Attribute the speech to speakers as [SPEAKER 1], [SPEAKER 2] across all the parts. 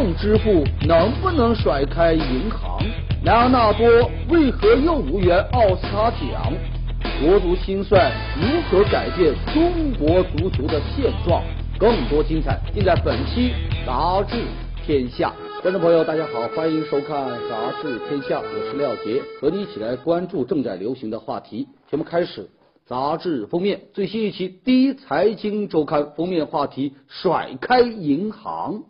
[SPEAKER 1] 动支付能不能甩开银行？莱昂纳多为何又无缘奥斯卡奖？国足心算如何改变中国足球的现状？更多精彩尽在本期《杂志天下》。观众朋友，大家好，欢迎收看《杂志天下》，我是廖杰，和你一起来关注正在流行的话题。节目开始，杂志封面最新一期《第一财经周刊》封面话题：甩开银行。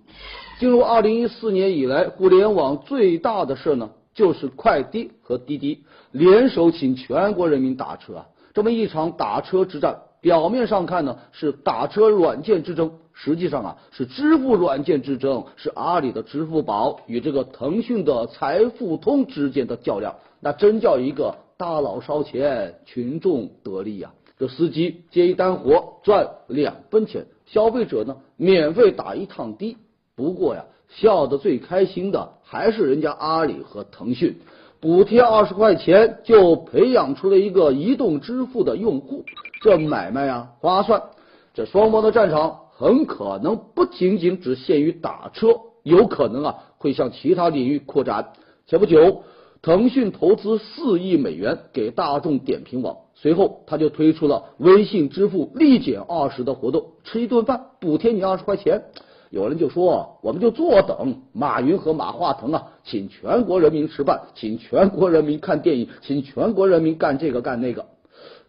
[SPEAKER 1] 进入二零一四年以来，互联网最大的事呢，就是快滴和滴滴联手请全国人民打车啊！这么一场打车之战，表面上看呢是打车软件之争，实际上啊是支付软件之争，是阿里的支付宝与这个腾讯的财付通之间的较量。那真叫一个大佬烧钱，群众得利呀！这司机接一单活赚两分钱，消费者呢免费打一趟的。不过呀，笑得最开心的还是人家阿里和腾讯，补贴二十块钱就培养出了一个移动支付的用户，这买卖呀划算。这双方的战场很可能不仅仅只限于打车，有可能啊会向其他领域扩展。前不久，腾讯投资四亿美元给大众点评网，随后他就推出了微信支付立减二十的活动，吃一顿饭补贴你二十块钱。有人就说，我们就坐等马云和马化腾啊，请全国人民吃饭，请全国人民看电影，请全国人民干这个干那个。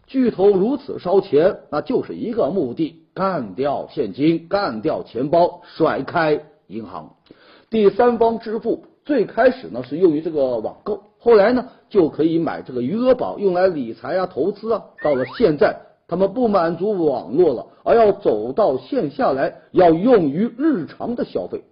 [SPEAKER 1] 巨头如此烧钱，那就是一个目的：干掉现金，干掉钱包，甩开银行。第三方支付最开始呢是用于这个网购，后来呢就可以买这个余额宝用来理财啊、投资啊，到了现在。他们不满足网络了，而要走到线下来，要用于日常的消费。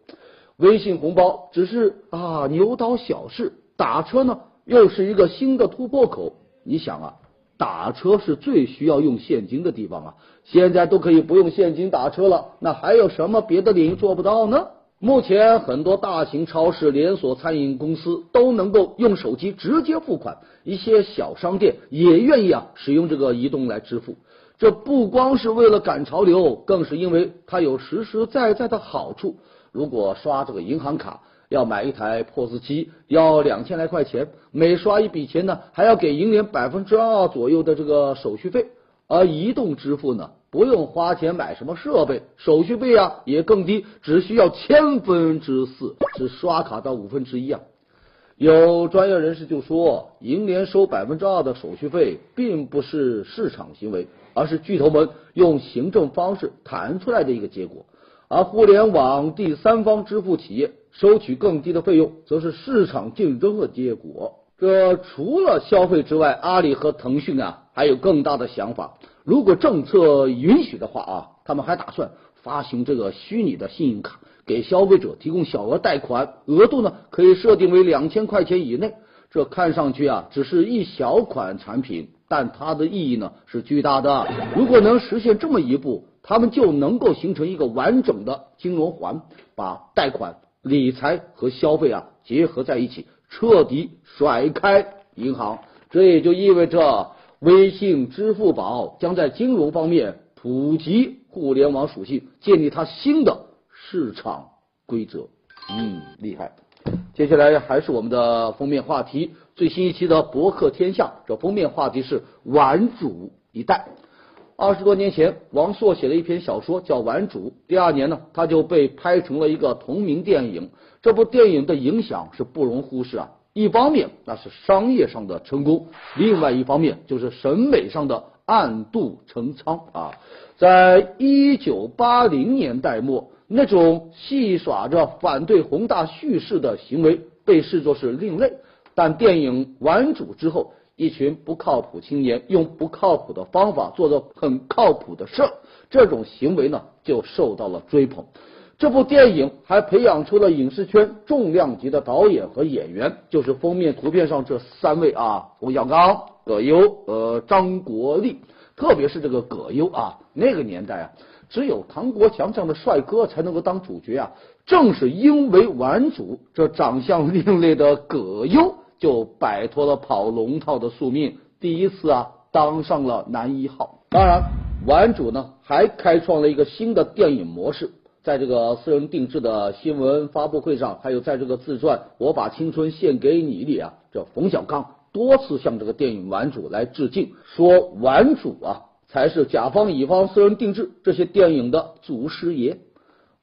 [SPEAKER 1] 微信红包只是啊牛刀小试，打车呢又是一个新的突破口。你想啊，打车是最需要用现金的地方啊，现在都可以不用现金打车了，那还有什么别的领域做不到呢？目前很多大型超市、连锁餐饮公司都能够用手机直接付款，一些小商店也愿意啊使用这个移动来支付。这不光是为了赶潮流，更是因为它有实实在在的好处。如果刷这个银行卡要买一台 POS 机，要两千来块钱，每刷一笔钱呢，还要给银联百分之二左右的这个手续费。而移动支付呢，不用花钱买什么设备，手续费啊也更低，只需要千分之四，是刷卡的五分之一啊。有专业人士就说，银联收百分之二的手续费，并不是市场行为，而是巨头们用行政方式谈出来的一个结果。而互联网第三方支付企业收取更低的费用，则是市场竞争的结果。这除了消费之外，阿里和腾讯啊，还有更大的想法。如果政策允许的话啊，他们还打算发行这个虚拟的信用卡。给消费者提供小额贷款，额度呢可以设定为两千块钱以内。这看上去啊只是一小款产品，但它的意义呢是巨大的。如果能实现这么一步，他们就能够形成一个完整的金融环，把贷款、理财和消费啊结合在一起，彻底甩开银行。这也就意味着微信、支付宝将在金融方面普及互联网属性，建立它新的。市场规则，嗯，厉害。接下来还是我们的封面话题，最新一期的博客天下，这封面话题是玩主一代。二十多年前，王朔写了一篇小说叫《玩主》，第二年呢，他就被拍成了一个同名电影。这部电影的影响是不容忽视啊。一方面那是商业上的成功，另外一方面就是审美上的暗度陈仓啊。在一九八零年代末。那种戏耍着反对宏大叙事的行为被视作是另类，但电影完主之后，一群不靠谱青年用不靠谱的方法做着很靠谱的事儿，这种行为呢就受到了追捧。这部电影还培养出了影视圈重量级的导演和演员，就是封面图片上这三位啊，冯小刚、葛优、呃张国立，特别是这个葛优啊，那个年代啊。只有唐国强这样的帅哥才能够当主角啊！正是因为玩主这长相另类的葛优，就摆脱了跑龙套的宿命，第一次啊当上了男一号。当然，玩主呢还开创了一个新的电影模式，在这个私人定制的新闻发布会上，还有在这个自传《我把青春献给你》里啊，这冯小刚多次向这个电影《顽主》来致敬，说《顽主》啊才是甲方乙方私人定制这些电影的祖师爷，《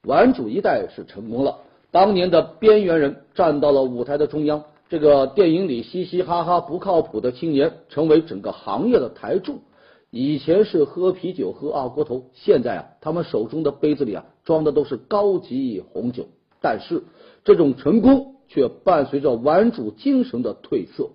[SPEAKER 1] 顽主》一代是成功了。当年的边缘人站到了舞台的中央，这个电影里嘻嘻哈哈不靠谱的青年成为整个行业的台柱。以前是喝啤酒喝二锅头，现在啊，他们手中的杯子里啊装的都是高级红酒。但是这种成功却伴随着顽主精神的褪色。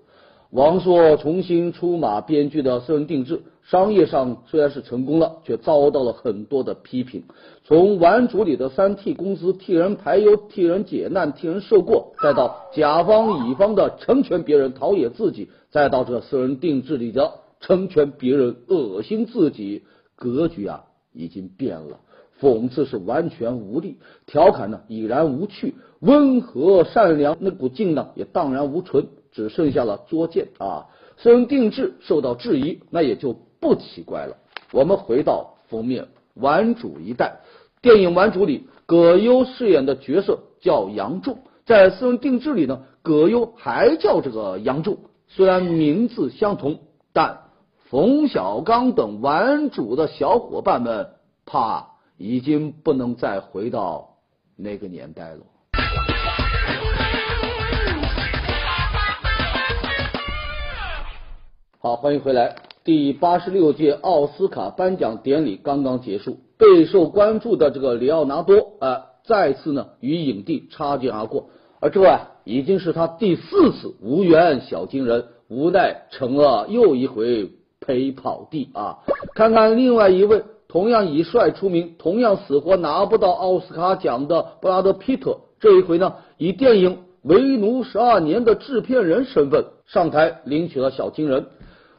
[SPEAKER 1] 王朔重新出马编剧的私人定制，商业上虽然是成功了，却遭到了很多的批评。从玩主里的三替公司替人排忧、替人解难、替人受过，再到甲方乙方的成全别人、陶冶自己，再到这私人定制里的。成全别人，恶心自己，格局啊已经变了。讽刺是完全无力，调侃呢已然无趣，温和善良那股劲呢也荡然无存，只剩下了作践啊。私人定制受到质疑，那也就不奇怪了。我们回到封面，顽主一代电影《顽主》里，葛优饰演的角色叫杨仲，在私人定制里呢，葛优还叫这个杨仲，虽然名字相同，但。冯小刚等顽主的小伙伴们，怕已经不能再回到那个年代了。好，欢迎回来。第八十六届奥斯卡颁奖典礼刚刚结束，备受关注的这个里奥纳多啊，再次呢与影帝擦肩而过，而这啊已经是他第四次无缘小金人，无奈成了又一回。陪跑地啊！看看另外一位同样以帅出名、同样死活拿不到奥斯卡奖的布拉德·皮特，这一回呢，以电影《为奴十二年》的制片人身份上台领取了小金人。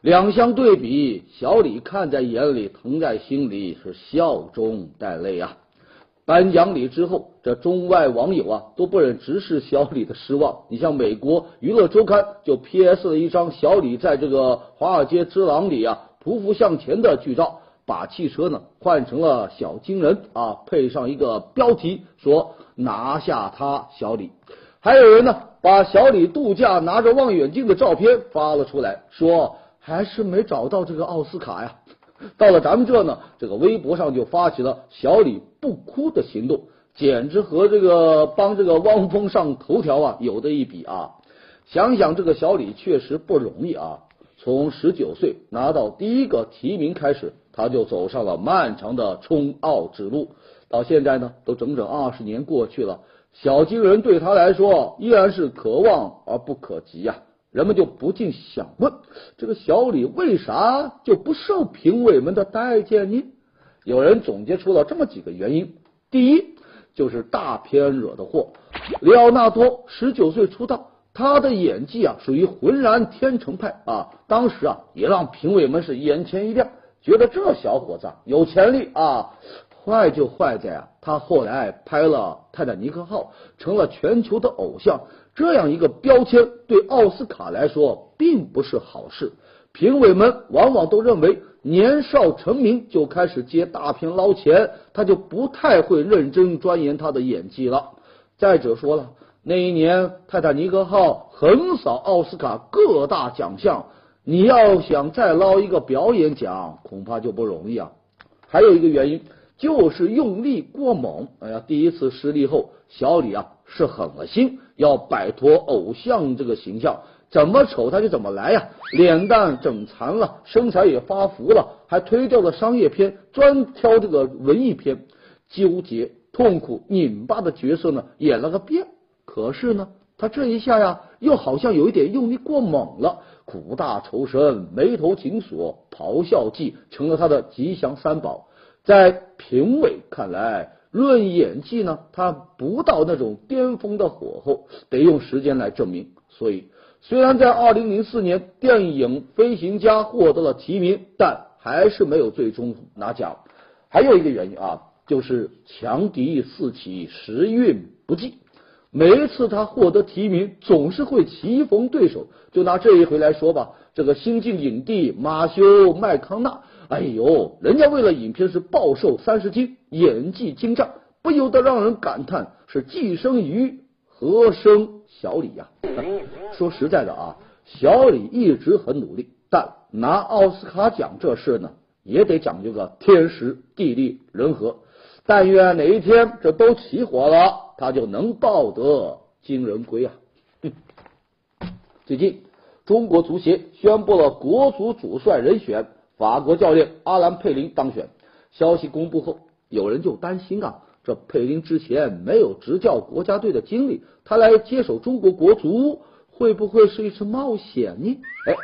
[SPEAKER 1] 两相对比，小李看在眼里，疼在心里，是笑中带泪啊！颁奖礼之后，这中外网友啊都不忍直视小李的失望。你像美国娱乐周刊就 P.S. 了一张小李在这个《华尔街之狼》里啊匍匐向前的剧照，把汽车呢换成了小金人啊，配上一个标题说拿下他小李。还有人呢把小李度假拿着望远镜的照片发了出来，说还是没找到这个奥斯卡呀。到了咱们这呢，这个微博上就发起了小李不哭的行动，简直和这个帮这个汪峰上头条啊有的一比啊！想想这个小李确实不容易啊，从十九岁拿到第一个提名开始，他就走上了漫长的冲奥之路，到现在呢，都整整二十年过去了，小金人对他来说依然是可望而不可及呀。人们就不禁想问：这个小李为啥就不受评委们的待见呢？有人总结出了这么几个原因：第一，就是大片惹的祸。里奥纳多十九岁出道，他的演技啊属于浑然天成派啊，当时啊也让评委们是眼前一亮，觉得这小伙子有潜力啊。坏就坏在啊，他后来拍了《泰坦尼克号》，成了全球的偶像。这样一个标签对奥斯卡来说并不是好事。评委们往往都认为，年少成名就开始接大片捞钱，他就不太会认真钻研他的演技了。再者说了，那一年《泰坦尼克号》横扫奥斯卡各大奖项，你要想再捞一个表演奖，恐怕就不容易啊。还有一个原因。就是用力过猛，哎呀，第一次失利后，小李啊是狠了心要摆脱偶像这个形象，怎么丑他就怎么来呀，脸蛋整残了，身材也发福了，还推掉了商业片，专挑这个文艺片，纠结、痛苦、拧巴的角色呢演了个遍。可是呢，他这一下呀，又好像有一点用力过猛了，苦大仇深、眉头紧锁、咆哮记成了他的吉祥三宝。在评委看来，论演技呢，他不到那种巅峰的火候，得用时间来证明。所以，虽然在二零零四年电影《飞行家》获得了提名，但还是没有最终拿奖。还有一个原因啊，就是强敌四起，时运不济。每一次他获得提名，总是会棋逢对手。就拿这一回来说吧，这个新晋影帝马修麦康纳。哎呦，人家为了影片是暴瘦三十斤，演技精湛，不由得让人感叹：是既生瑜，何生小李呀？说实在的啊，小李一直很努力，但拿奥斯卡奖这事呢，也得讲究个天时地利人和。但愿哪一天这都起火了，他就能抱得金人归啊！最近，中国足协宣布了国足主帅人选，法国教练阿兰佩林当选。消息公布后，有人就担心啊，这佩林之前没有执教国家队的经历，他来接手中国国足，会不会是一次冒险呢？哎，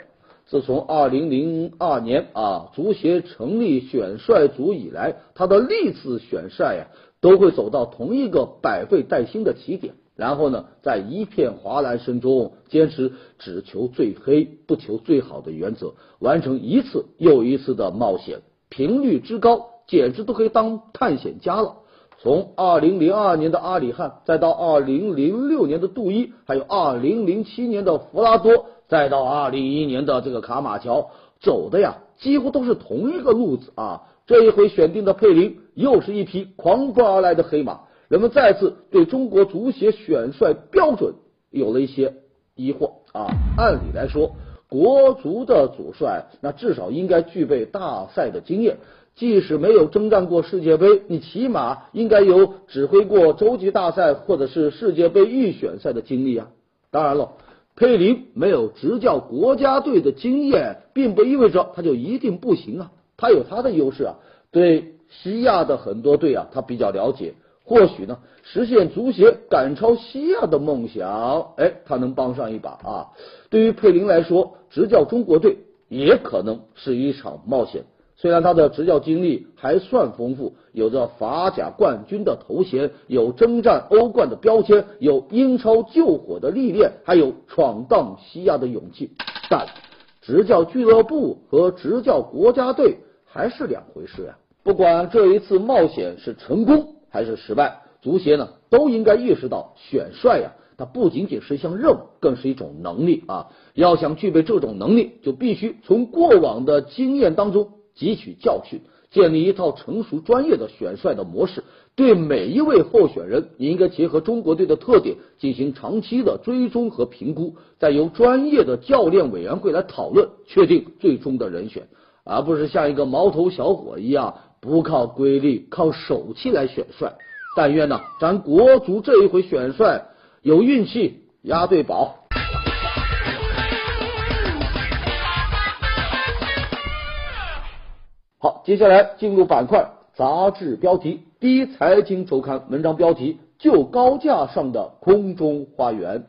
[SPEAKER 1] 自从二零零二年啊，足协成立选帅组以来，他的历次选帅呀，都会走到同一个百废待兴的起点。然后呢，在一片哗然声中，坚持只求最黑不求最好的原则，完成一次又一次的冒险，频率之高，简直都可以当探险家了。从二零零二年的阿里汉，再到二零零六年的杜伊，还有二零零七年的弗拉多，再到二零一一年的这个卡马乔，走的呀，几乎都是同一个路子啊。这一回选定的佩林，又是一匹狂奔而来的黑马。人们再次对中国足协选帅标准有了一些疑惑啊！按理来说，国足的主帅那至少应该具备大赛的经验，即使没有征战过世界杯，你起码应该有指挥过洲际大赛或者是世界杯预选赛的经历啊！当然了，佩林没有执教国家队的经验，并不意味着他就一定不行啊！他有他的优势啊，对西亚的很多队啊，他比较了解。或许呢，实现足协赶超西亚的梦想，哎，他能帮上一把啊。对于佩林来说，执教中国队也可能是一场冒险。虽然他的执教经历还算丰富，有着法甲冠军的头衔，有征战欧冠的标签，有英超救火的历练，还有闯荡西亚的勇气，但执教俱乐部和执教国家队还是两回事呀。不管这一次冒险是成功。还是失败，足协呢都应该意识到，选帅呀，它不仅仅是一项任务，更是一种能力啊。要想具备这种能力，就必须从过往的经验当中汲取教训，建立一套成熟专业的选帅的模式。对每一位候选人，也应该结合中国队的特点进行长期的追踪和评估，再由专业的教练委员会来讨论，确定最终的人选，而不是像一个毛头小伙一样。不靠规律，靠手气来选帅。但愿呢，咱国足这一回选帅有运气，押对宝。好，接下来进入板块杂志标题。第一财经周刊文章标题：就高架上的空中花园。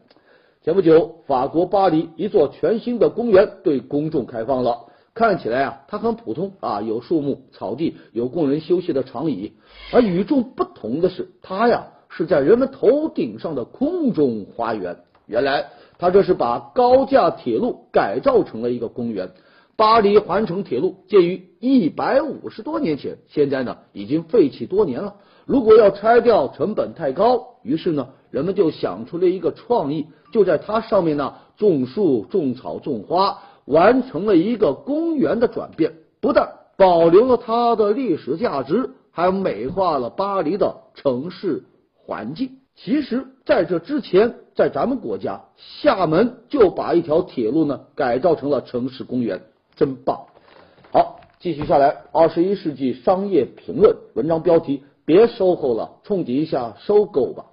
[SPEAKER 1] 前不久，法国巴黎一座全新的公园对公众开放了。看起来啊，它很普通啊，有树木、草地，有供人休息的长椅。而与众不同的是，它呀是在人们头顶上的空中花园。原来，它这是把高架铁路改造成了一个公园。巴黎环城铁路建于一百五十多年前，现在呢已经废弃多年了。如果要拆掉，成本太高，于是呢，人们就想出了一个创意，就在它上面呢种树、种草、种花。完成了一个公园的转变，不但保留了它的历史价值，还美化了巴黎的城市环境。其实，在这之前，在咱们国家，厦门就把一条铁路呢改造成了城市公园，真棒！好，继续下来，二十一世纪商业评论文章标题：别收购了，冲击一下收购吧。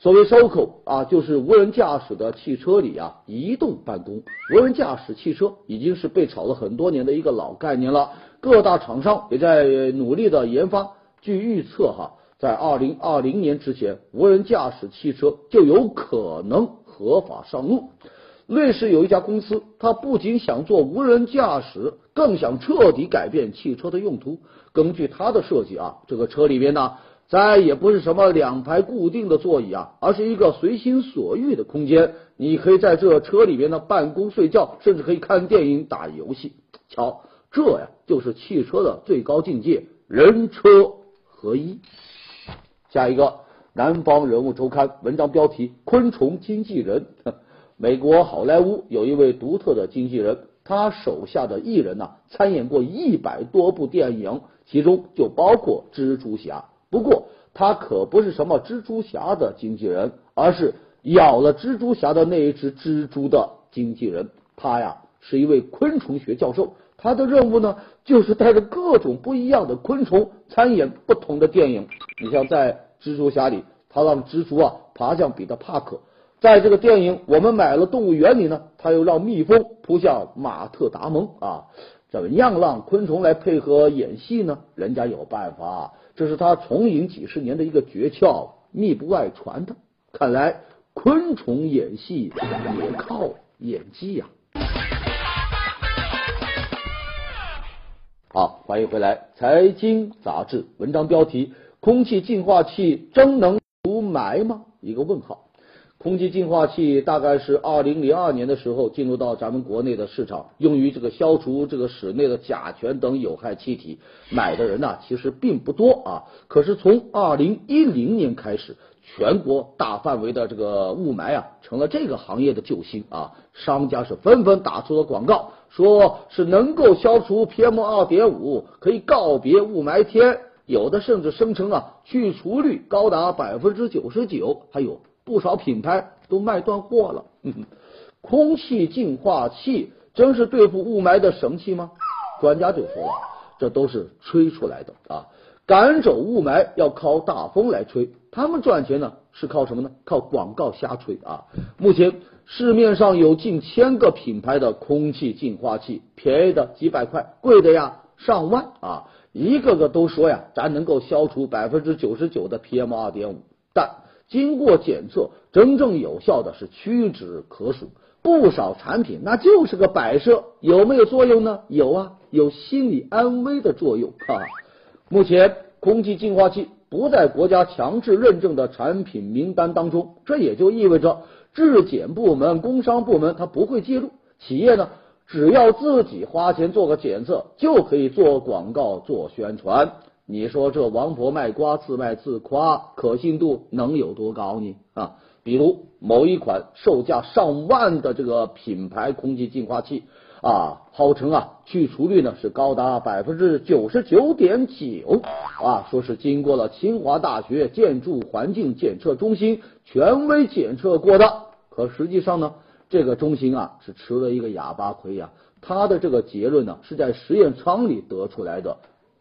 [SPEAKER 1] 所谓收购啊，就是无人驾驶的汽车里啊，移动办公。无人驾驶汽车已经是被炒了很多年的一个老概念了，各大厂商也在努力的研发。据预测哈，在二零二零年之前，无人驾驶汽车就有可能合法上路。瑞士有一家公司，它不仅想做无人驾驶，更想彻底改变汽车的用途。根据它的设计啊，这个车里边呢。再也不是什么两排固定的座椅啊，而是一个随心所欲的空间。你可以在这车里边呢办公、睡觉，甚至可以看电影、打游戏。瞧，这呀就是汽车的最高境界——人车合一。下一个，《南方人物周刊》文章标题：昆虫经纪人。美国好莱坞有一位独特的经纪人，他手下的艺人呢参演过一百多部电影，其中就包括蜘蛛侠。不过，他可不是什么蜘蛛侠的经纪人，而是咬了蜘蛛侠的那一只蜘蛛的经纪人。他呀是一位昆虫学教授，他的任务呢就是带着各种不一样的昆虫参演不同的电影。你像在蜘蛛侠里，他让蜘蛛啊爬向彼得帕克；在这个电影我们买了动物园里呢，他又让蜜蜂扑向马特达蒙啊。怎么样让昆虫来配合演戏呢？人家有办法，这是他从影几十年的一个诀窍，秘不外传的。看来昆虫演戏也靠演技呀。好，欢迎回来，财经杂志文章标题：空气净化器真能除霾吗？一个问号。空气净化器大概是二零零二年的时候进入到咱们国内的市场，用于这个消除这个室内的甲醛等有害气体。买的人呢其实并不多啊。可是从二零一零年开始，全国大范围的这个雾霾啊成了这个行业的救星啊。商家是纷纷打出了广告，说是能够消除 PM 二点五，可以告别雾霾天。有的甚至声称啊去除率高达百分之九十九，还有。不少品牌都卖断货了。空气净化器真是对付雾霾的神器吗？专家就说了，这都是吹出来的啊！赶走雾霾要靠大风来吹，他们赚钱呢是靠什么呢？靠广告瞎吹啊！目前市面上有近千个品牌的空气净化器，便宜的几百块，贵的呀上万啊！一个个都说呀，咱能够消除百分之九十九的 PM 二点五，但。经过检测，真正有效的是屈指可数。不少产品那就是个摆设，有没有作用呢？有啊，有心理安慰的作用。哈，目前空气净化器不在国家强制认证的产品名单当中，这也就意味着质检部门、工商部门它不会介入。企业呢，只要自己花钱做个检测，就可以做广告、做宣传。你说这王婆卖瓜自卖自夸，可信度能有多高呢？啊，比如某一款售价上万的这个品牌空气净化器啊，号称啊去除率呢是高达百分之九十九点九啊，说是经过了清华大学建筑环境检测中心权威检测过的，可实际上呢，这个中心啊是吃了一个哑巴亏呀，他的这个结论呢是在实验舱里得出来的。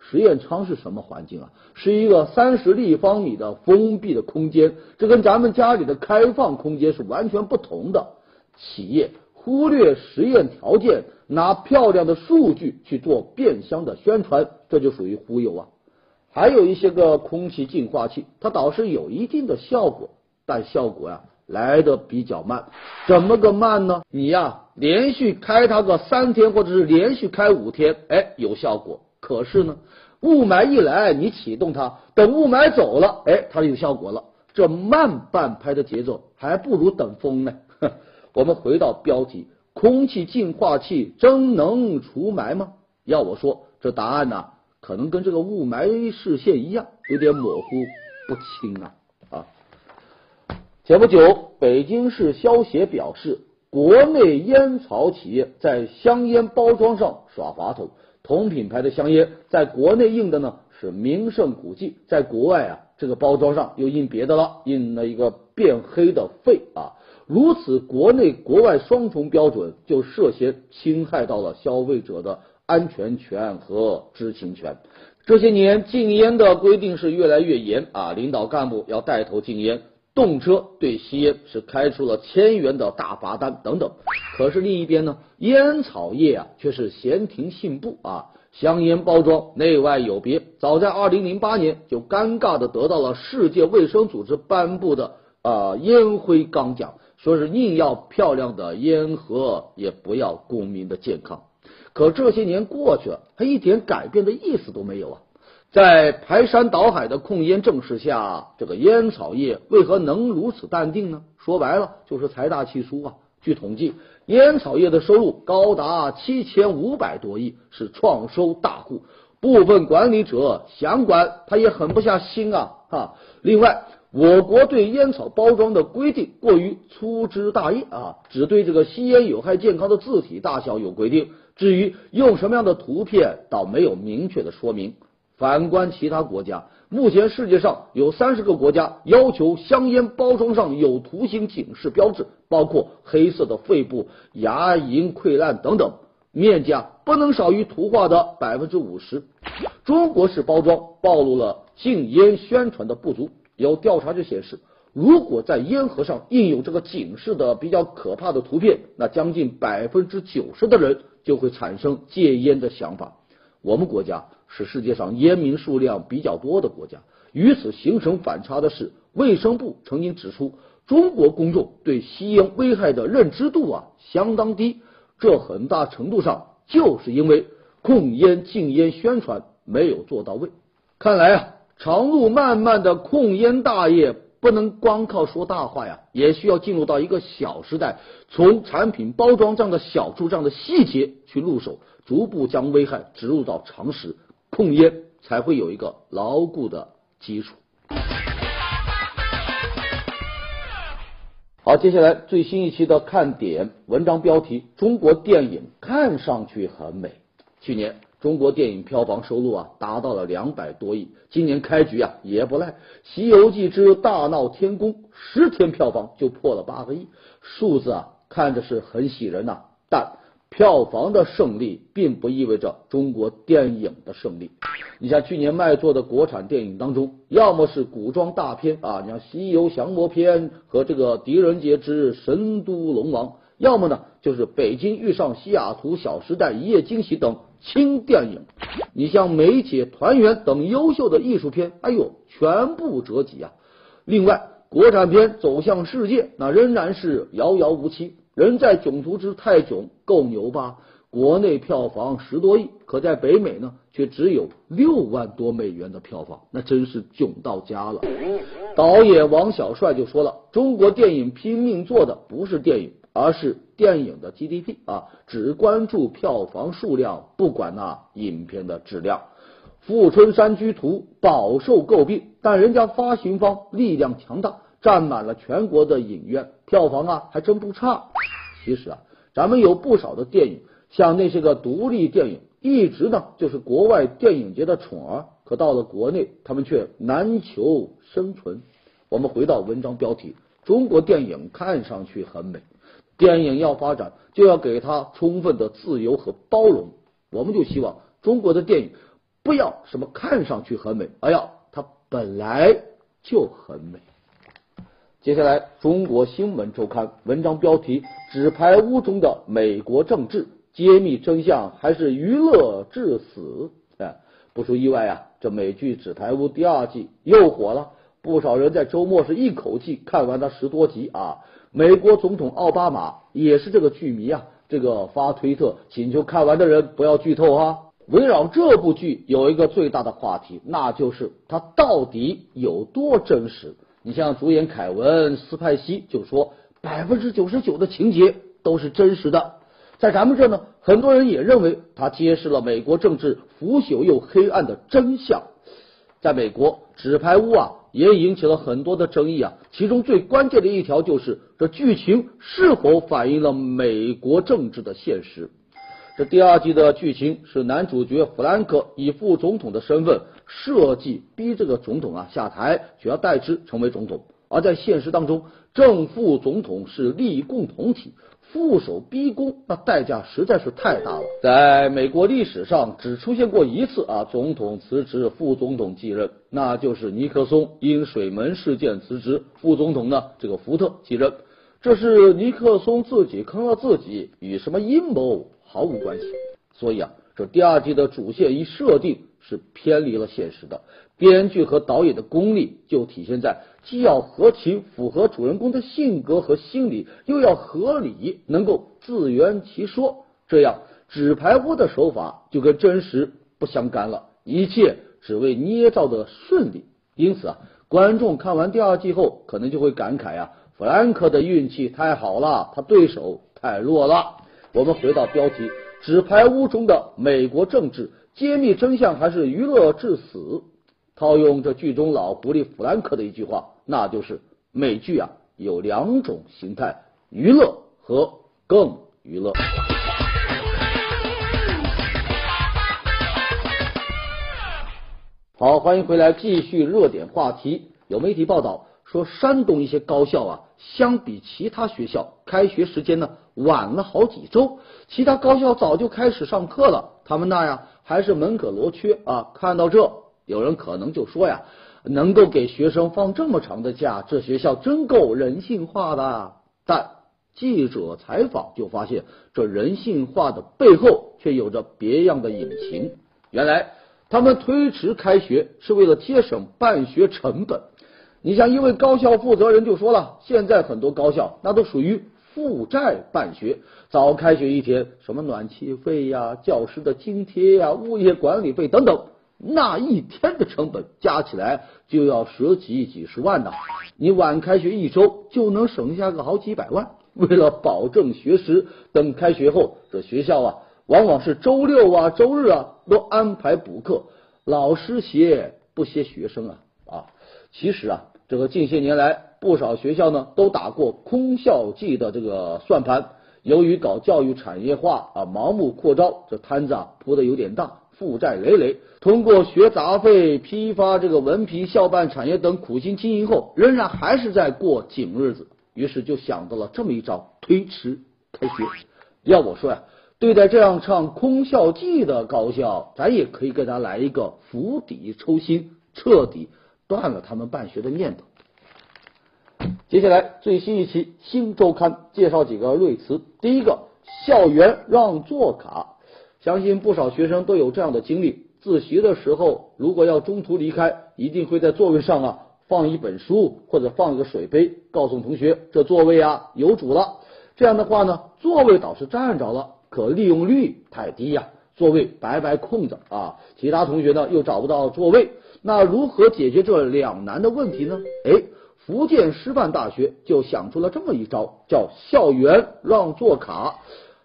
[SPEAKER 1] 实验舱是什么环境啊？是一个三十立方米的封闭的空间，这跟咱们家里的开放空间是完全不同的。企业忽略实验条件，拿漂亮的数据去做变相的宣传，这就属于忽悠啊。还有一些个空气净化器，它倒是有一定的效果，但效果呀来的比较慢。怎么个慢呢？你呀连续开它个三天，或者是连续开五天，哎，有效果。可是呢，雾霾一来，你启动它，等雾霾走了，哎，它就有效果了。这慢半拍的节奏，还不如等风呢。我们回到标题：空气净化器真能除霾吗？要我说，这答案呢，可能跟这个雾霾视线一样，有点模糊不清啊啊！前不久，北京市消协表示，国内烟草企业在香烟包装上耍滑头。同品牌的香烟在国内印的呢是名胜古迹，在国外啊这个包装上又印别的了，印了一个变黑的肺啊，如此国内国外双重标准就涉嫌侵害到了消费者的安全权和知情权。这些年禁烟的规定是越来越严啊，领导干部要带头禁烟。动车对吸烟是开出了千元的大罚单等等，可是另一边呢，烟草业啊却是闲庭信步啊，香烟包装内外有别，早在二零零八年就尴尬的得到了世界卫生组织颁布的啊烟灰缸奖，说是宁要漂亮的烟盒，也不要公民的健康。可这些年过去了，它一点改变的意思都没有啊。在排山倒海的控烟政势下，这个烟草业为何能如此淡定呢？说白了就是财大气粗啊！据统计，烟草业的收入高达七千五百多亿，是创收大户。部分管理者想管，他也狠不下心啊！哈。另外，我国对烟草包装的规定过于粗枝大叶啊，只对这个吸烟有害健康的字体大小有规定，至于用什么样的图片，倒没有明确的说明。反观其他国家，目前世界上有三十个国家要求香烟包装上有图形警示标志，包括黑色的肺部、牙龈溃烂等等，面积啊不能少于图画的百分之五十。中国式包装暴露了禁烟宣传的不足。有调查就显示，如果在烟盒上印有这个警示的比较可怕的图片，那将近百分之九十的人就会产生戒烟的想法。我们国家是世界上烟民数量比较多的国家，与此形成反差的是，卫生部曾经指出，中国公众对吸烟危害的认知度啊相当低，这很大程度上就是因为控烟禁烟宣传没有做到位。看来啊。长路漫漫的控烟大业，不能光靠说大话呀，也需要进入到一个小时代，从产品包装这样的小处、这样的细节去入手，逐步将危害植入到常识，控烟才会有一个牢固的基础。好，接下来最新一期的看点文章标题：中国电影看上去很美。去年。中国电影票房收入啊达到了两百多亿，今年开局啊也不赖，《西游记之大闹天宫》十天票房就破了八个亿，数字啊看着是很喜人呐，但票房的胜利并不意味着中国电影的胜利。你像去年卖座的国产电影当中，要么是古装大片啊，你像《西游降魔篇》和这个《狄仁杰之神都龙王》，要么呢就是《北京遇上西雅图》《小时代》《一夜惊喜》等。轻电影，你像《梅姐团圆》等优秀的艺术片，哎呦，全部折戟啊！另外，国产片走向世界，那仍然是遥遥无期。人在囧途之泰囧，够牛吧？国内票房十多亿，可在北美呢，却只有六万多美元的票房，那真是囧到家了。导演王小帅就说了：“中国电影拼命做的不是电影。”而是电影的 GDP 啊，只关注票房数量，不管那影片的质量。《富春山居图》饱受诟病，但人家发行方力量强大，占满了全国的影院，票房啊还真不差。其实啊，咱们有不少的电影，像那些个独立电影，一直呢就是国外电影节的宠儿，可到了国内，他们却难求生存。我们回到文章标题：中国电影看上去很美。电影要发展，就要给他充分的自由和包容。我们就希望中国的电影不要什么看上去很美，而要它本来就很美。接下来，中国新闻周刊文章标题：纸牌屋中的美国政治揭秘真相还是娱乐至死？哎，不出意外啊，这美剧《纸牌屋》第二季又火了，不少人在周末是一口气看完了十多集啊。美国总统奥巴马也是这个剧迷啊，这个发推特请求看完的人不要剧透啊。围绕这部剧有一个最大的话题，那就是它到底有多真实。你像主演凯文·斯派西就说，百分之九十九的情节都是真实的。在咱们这呢，很多人也认为它揭示了美国政治腐朽又黑暗的真相。在美国，纸牌屋啊。也引起了很多的争议啊，其中最关键的一条就是这剧情是否反映了美国政治的现实。这第二季的剧情是男主角弗兰克以副总统的身份设计逼这个总统啊下台，取而代之成为总统。而在现实当中，正副总统是利益共同体。副手逼宫，那代价实在是太大了。在美国历史上，只出现过一次啊，总统辞职，副总统继任，那就是尼克松因水门事件辞职，副总统呢这个福特继任。这是尼克松自己坑了自己，与什么阴谋毫无关系。所以啊，这第二季的主线一设定是偏离了现实的。编剧和导演的功力就体现在既要合情符合主人公的性格和心理，又要合理能够自圆其说，这样纸牌屋的手法就跟真实不相干了，一切只为捏造的顺利。因此啊，观众看完第二季后，可能就会感慨啊，弗兰克的运气太好了，他对手太弱了。我们回到标题：纸牌屋中的美国政治揭秘真相，还是娱乐至死？套用这剧中老狐狸弗兰克的一句话，那就是美剧啊有两种形态，娱乐和更娱乐。好，欢。欢迎回来，继续热点话题。有媒体报道说，山东一些高校啊，相比其他学校，开学时间呢晚了好几周。其他高校早就开始上课了，他们那呀还是门可罗雀啊。看到这，有人可能就说呀，能够给学生放这么长的假，这学校真够人性化的。但记者采访就发现，这人性化的背后却有着别样的隐情。原来，他们推迟开学是为了节省办学成本。你像一位高校负责人就说了，现在很多高校那都属于负债办学，早开学一天，什么暖气费呀、教师的津贴呀、物业管理费等等，那一天的成本加起来就要十几几十万呢。你晚开学一周就能省下个好几百万。为了保证学时，等开学后，这学校啊，往往是周六啊、周日啊都安排补课，老师歇不歇学生啊啊！其实啊，这个近些年来，不少学校呢都打过空校计的这个算盘。由于搞教育产业化啊，盲目扩招，这摊子啊铺的有点大，负债累累。通过学杂费、批发这个文凭、校办产业等苦心经营后，仍然还是在过紧日子。于是就想到了这么一招，推迟开学。要我说呀，对待这样唱空校计的高校，咱也可以给他来一个釜底抽薪，彻底断了他们办学的念头。接下来最新一期《新周刊》介绍几个瑞词。第一个，校园让座卡，相信不少学生都有这样的经历：自习的时候，如果要中途离开，一定会在座位上啊。放一本书或者放一个水杯，告诉同学这座位啊有主了。这样的话呢，座位倒是占着了，可利用率太低呀，座位白白空着啊。其他同学呢又找不到座位，那如何解决这两难的问题呢？哎，福建师范大学就想出了这么一招，叫校园让座卡。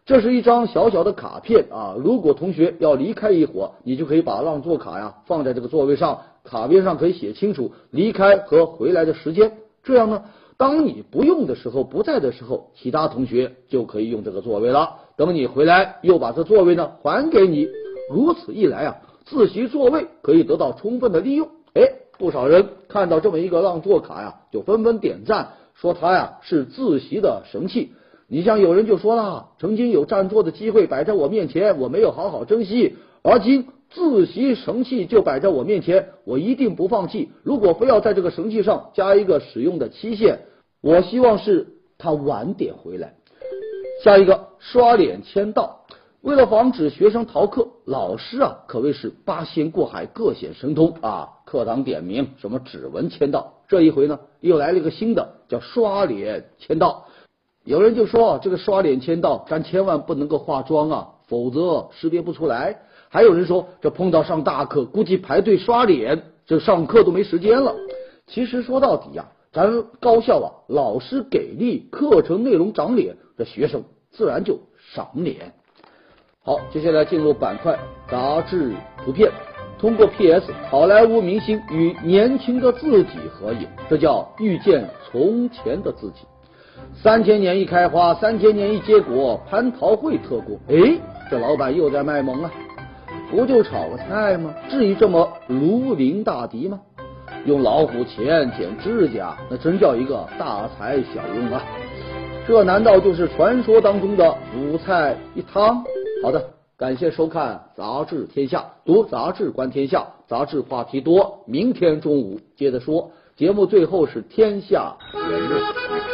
[SPEAKER 1] 这是一张小小的卡片啊，如果同学要离开一会儿，你就可以把让座卡呀放在这个座位上。卡片上可以写清楚离开和回来的时间，这样呢，当你不用的时候、不在的时候，其他同学就可以用这个座位了。等你回来，又把这座位呢还给你。如此一来啊，自习座位可以得到充分的利用。哎，不少人看到这么一个让座卡呀，就纷纷点赞，说它呀是自习的神器。你像有人就说了，曾经有占座的机会摆在我面前，我没有好好珍惜，而今。自习神器就摆在我面前，我一定不放弃。如果非要在这个神器上加一个使用的期限，我希望是他晚点回来。下一个刷脸签到，为了防止学生逃课，老师啊可谓是八仙过海，各显神通啊。课堂点名什么指纹签到，这一回呢又来了一个新的，叫刷脸签到。有人就说这个刷脸签到，咱千万不能够化妆啊，否则识别不出来。还有人说，这碰到上大课，估计排队刷脸，这上课都没时间了。其实说到底呀，咱高校啊，老师给力，课程内容长脸，这学生自然就赏脸。好，接下来进入板块杂志图片，通过 PS，好莱坞明星与年轻的自己合影，这叫遇见从前的自己。三千年一开花，三千年一结果，蟠桃会特供。哎，这老板又在卖萌啊！不就炒个菜吗？至于这么如临大敌吗？用老虎钳剪指甲，那真叫一个大材小用啊！这难道就是传说当中的五菜一汤？好的，感谢收看《杂志天下》，读杂志观天下，杂志话题多。明天中午接着说。节目最后是天下言论。